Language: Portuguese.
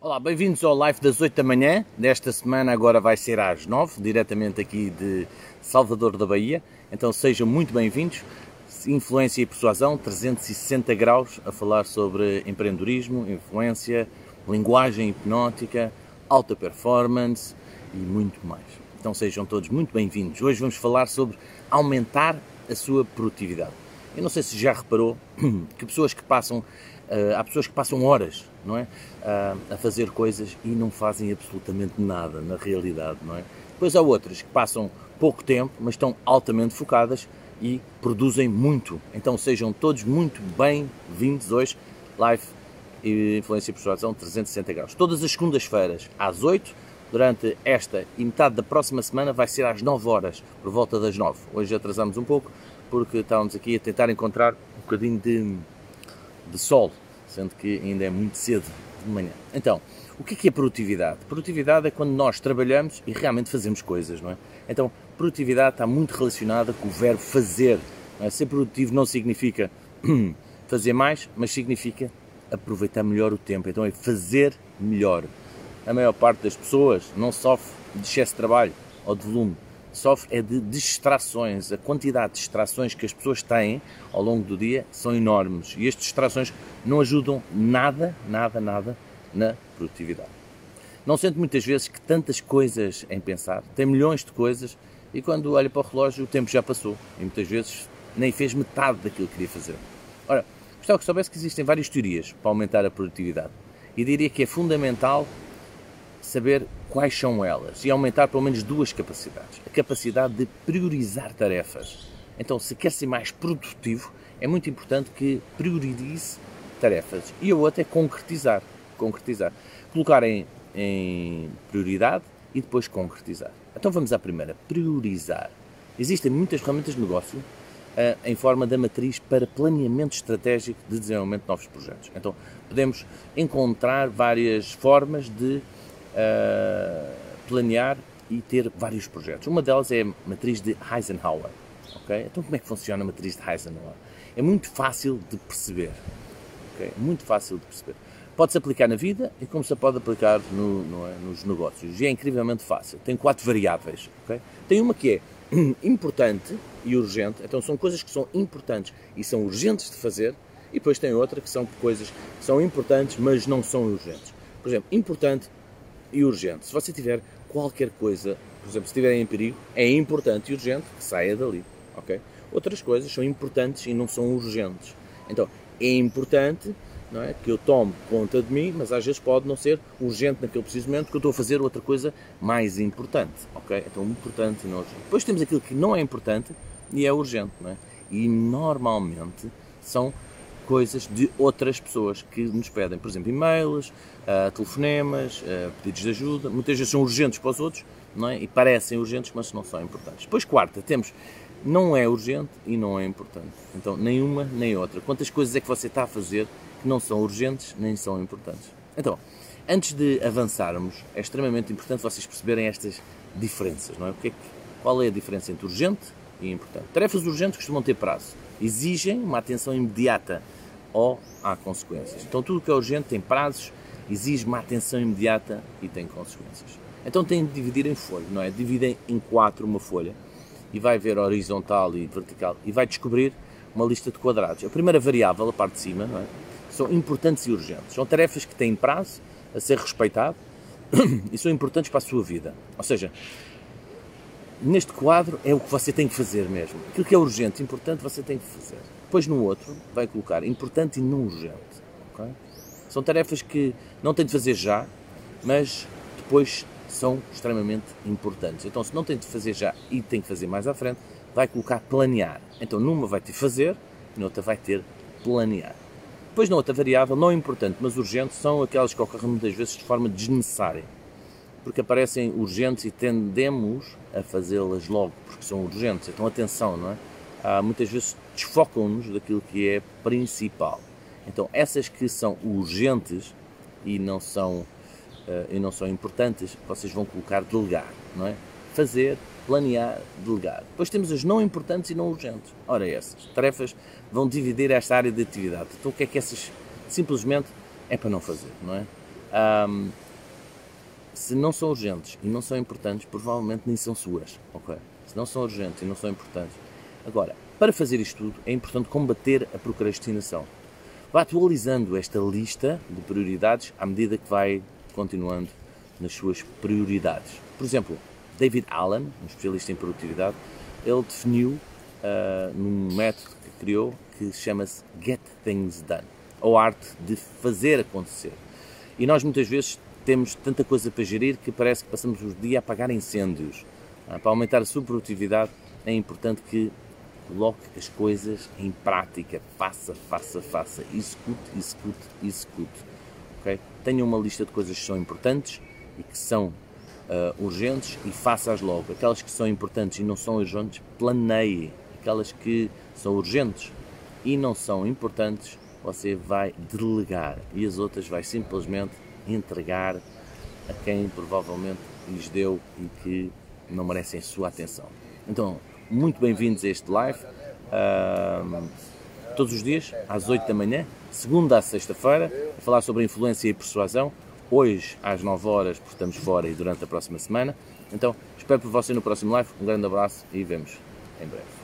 Olá, bem-vindos ao live das 8 da manhã. Desta semana agora vai ser às 9, diretamente aqui de Salvador da Bahia. Então sejam muito bem-vindos. Influência e persuasão, 360 graus, a falar sobre empreendedorismo, influência, linguagem hipnótica, alta performance e muito mais. Então sejam todos muito bem-vindos. Hoje vamos falar sobre aumentar a sua produtividade. Eu não sei se já reparou que pessoas que passam, uh, há pessoas que passam horas, não é, uh, a fazer coisas e não fazem absolutamente nada na realidade, não é? Depois há outras que passam pouco tempo, mas estão altamente focadas e produzem muito. Então sejam todos muito bem-vindos hoje, live e influência e persuasão 360 graus. Todas as segundas-feiras às 8 durante esta e metade da próxima semana vai ser às 9 horas, por volta das 9. Hoje atrasamos um pouco, porque estávamos aqui a tentar encontrar um bocadinho de, de sol, sendo que ainda é muito cedo de manhã. Então, o que é, que é produtividade? Produtividade é quando nós trabalhamos e realmente fazemos coisas, não é? Então, produtividade está muito relacionada com o verbo fazer. É? Ser produtivo não significa fazer mais, mas significa aproveitar melhor o tempo. Então, é fazer melhor. A maior parte das pessoas não sofre de excesso de trabalho ou de volume, sofre é de distrações. A quantidade de distrações que as pessoas têm ao longo do dia são enormes e estas distrações não ajudam nada, nada, nada na produtividade. Não sente muitas vezes que tantas coisas em pensar, tem milhões de coisas e quando olha para o relógio o tempo já passou e muitas vezes nem fez metade daquilo que queria fazer. Ora, gostava que soubesse que existem várias teorias para aumentar a produtividade e diria que é fundamental saber quais são elas e aumentar pelo menos duas capacidades. A capacidade de priorizar tarefas. Então, se quer ser mais produtivo, é muito importante que priorize tarefas. E a outra é concretizar. Concretizar. Colocar em, em prioridade e depois concretizar. Então vamos à primeira. Priorizar. Existem muitas ferramentas de negócio uh, em forma da matriz para planeamento estratégico de desenvolvimento de novos projetos. Então podemos encontrar várias formas de uh, planear e ter vários projetos. Uma delas é a matriz de Eisenhower. Okay? Então, como é que funciona a matriz de Eisenhower? É muito fácil de perceber. Okay? Muito fácil de perceber. Pode-se aplicar na vida e como se pode aplicar no, no, é, nos negócios. E é incrivelmente fácil. Tem quatro variáveis. Okay? Tem uma que é importante e urgente. Então, são coisas que são importantes e são urgentes de fazer. E depois tem outra que são coisas que são importantes, mas não são urgentes. Por exemplo, importante e urgente. Se você tiver qualquer coisa, por exemplo, se estiverem em perigo, é importante e urgente que saia dali, ok? Outras coisas são importantes e não são urgentes. Então, é importante não é, que eu tome conta de mim, mas às vezes pode não ser urgente naquele preciso momento, que eu estou a fazer outra coisa mais importante, ok? Então, importante e não urgente. Depois temos aquilo que não é importante e é urgente, não é? E normalmente são coisas de outras pessoas que nos pedem, por exemplo, e-mails, uh, telefonemas, uh, pedidos de ajuda, muitas vezes são urgentes para os outros, não é? E parecem urgentes, mas não são importantes. Depois, quarta, temos não é urgente e não é importante. Então, nenhuma nem outra. Quantas coisas é que você está a fazer que não são urgentes nem são importantes? Então, antes de avançarmos, é extremamente importante vocês perceberem estas diferenças, não é? Que é que, qual é a diferença entre urgente e importante? Tarefas urgentes costumam ter prazo, exigem uma atenção imediata ou há consequências. Então tudo que é urgente tem prazos, exige uma atenção imediata e tem consequências. Então tem de dividir em folha, não é? Dividem em quatro uma folha e vai ver horizontal e vertical e vai descobrir uma lista de quadrados. A primeira variável, a parte de cima, não é? são importantes e urgentes. São tarefas que têm prazo a ser respeitado e são importantes para a sua vida. Ou seja, neste quadro é o que você tem que fazer mesmo. Aquilo que é urgente, importante, você tem que fazer. Depois no outro vai colocar importante e não urgente. Okay? São tarefas que não tem de fazer já, mas depois são extremamente importantes. Então, se não tem de fazer já e tem que fazer mais à frente, vai colocar planear. Então, numa vai ter fazer, noutra vai ter planear. Depois, na outra variável, não importante, mas urgente, são aquelas que ocorrem muitas vezes de forma desnecessária. Porque aparecem urgentes e tendemos a fazê-las logo, porque são urgentes. Então, atenção, não é? Ah, muitas vezes desfocam-nos daquilo que é principal. Então, essas que são urgentes e não são, uh, e não são importantes, vocês vão colocar delegar, não é? Fazer, planear, delegar. Depois temos as não importantes e não urgentes. Ora, essas tarefas vão dividir esta área de atividade. Então, o que é que essas simplesmente é para não fazer, não é? Um, se não são urgentes e não são importantes, provavelmente nem são suas, ok? Se não são urgentes e não são importantes. Agora, para fazer isto tudo, é importante combater a procrastinação. Vá atualizando esta lista de prioridades à medida que vai continuando nas suas prioridades. Por exemplo, David Allen, um especialista em produtividade, ele definiu uh, num método que criou que chama-se Get Things Done, ou arte de fazer acontecer. E nós muitas vezes temos tanta coisa para gerir que parece que passamos o dia a apagar incêndios. Uh, para aumentar a sua produtividade é importante que coloque as coisas em prática, faça, faça, faça, execute, execute, execute. Okay? Tenha uma lista de coisas que são importantes e que são uh, urgentes e faça-as logo. Aquelas que são importantes e não são urgentes, planeie. Aquelas que são urgentes e não são importantes, você vai delegar e as outras vai simplesmente entregar a quem provavelmente lhes deu e que não merecem sua atenção. Então, muito bem-vindos a este live. Uh, todos os dias, às 8 da manhã, segunda a sexta-feira, a falar sobre influência e persuasão. Hoje, às 9 horas, porque estamos fora e durante a próxima semana. Então, espero por você no próximo live. Um grande abraço e vemos em breve.